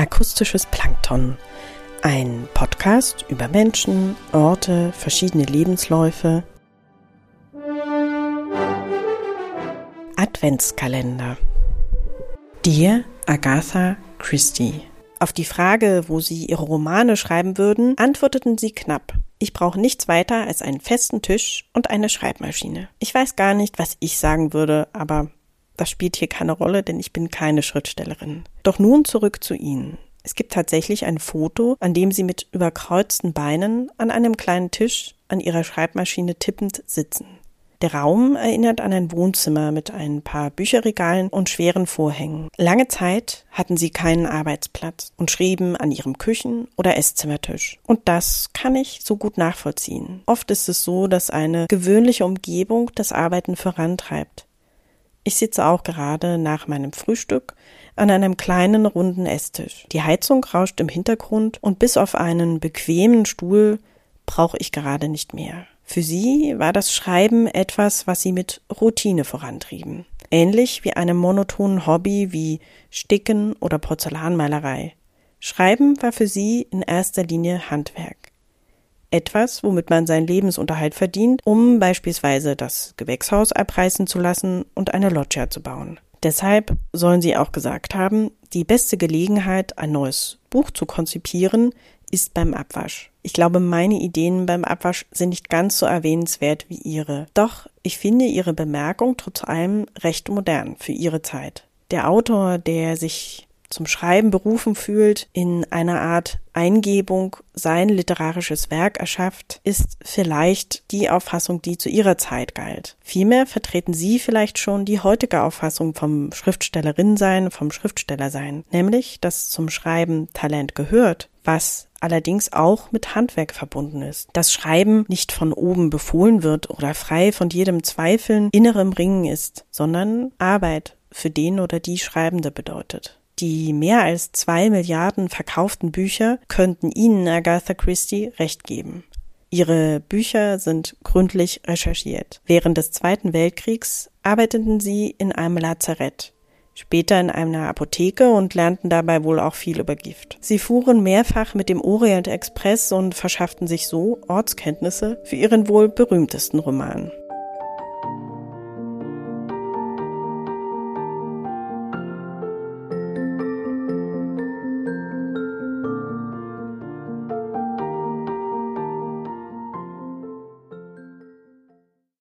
Akustisches Plankton. Ein Podcast über Menschen, Orte, verschiedene Lebensläufe. Adventskalender. Dir, Agatha Christie. Auf die Frage, wo sie ihre Romane schreiben würden, antworteten sie knapp. Ich brauche nichts weiter als einen festen Tisch und eine Schreibmaschine. Ich weiß gar nicht, was ich sagen würde, aber das spielt hier keine Rolle, denn ich bin keine Schriftstellerin. Doch nun zurück zu Ihnen. Es gibt tatsächlich ein Foto, an dem Sie mit überkreuzten Beinen an einem kleinen Tisch an Ihrer Schreibmaschine tippend sitzen. Der Raum erinnert an ein Wohnzimmer mit ein paar Bücherregalen und schweren Vorhängen. Lange Zeit hatten sie keinen Arbeitsplatz und schrieben an ihrem Küchen- oder Esszimmertisch. Und das kann ich so gut nachvollziehen. Oft ist es so, dass eine gewöhnliche Umgebung das Arbeiten vorantreibt. Ich sitze auch gerade nach meinem Frühstück an einem kleinen runden Esstisch. Die Heizung rauscht im Hintergrund und bis auf einen bequemen Stuhl brauche ich gerade nicht mehr. Für sie war das Schreiben etwas, was sie mit Routine vorantrieben. Ähnlich wie einem monotonen Hobby wie Sticken oder Porzellanmalerei. Schreiben war für sie in erster Linie Handwerk etwas, womit man seinen Lebensunterhalt verdient, um beispielsweise das Gewächshaus abreißen zu lassen und eine Loggia zu bauen. Deshalb sollen sie auch gesagt haben, die beste Gelegenheit, ein neues Buch zu konzipieren, ist beim Abwasch. Ich glaube, meine Ideen beim Abwasch sind nicht ganz so erwähnenswert wie ihre. Doch ich finde ihre Bemerkung trotz allem recht modern für ihre Zeit. Der Autor, der sich zum Schreiben berufen fühlt, in einer Art Eingebung sein literarisches Werk erschafft, ist vielleicht die Auffassung, die zu ihrer Zeit galt. Vielmehr vertreten Sie vielleicht schon die heutige Auffassung vom Schriftstellerin sein, vom Schriftsteller sein, nämlich, dass zum Schreiben Talent gehört, was allerdings auch mit Handwerk verbunden ist. Dass Schreiben nicht von oben befohlen wird oder frei von jedem Zweifeln, innerem Ringen ist, sondern Arbeit für den oder die Schreibende bedeutet. Die mehr als zwei Milliarden verkauften Bücher könnten Ihnen, Agatha Christie, recht geben. Ihre Bücher sind gründlich recherchiert. Während des Zweiten Weltkriegs arbeiteten sie in einem Lazarett, später in einer Apotheke und lernten dabei wohl auch viel über Gift. Sie fuhren mehrfach mit dem Orient Express und verschafften sich so Ortskenntnisse für ihren wohl berühmtesten Roman.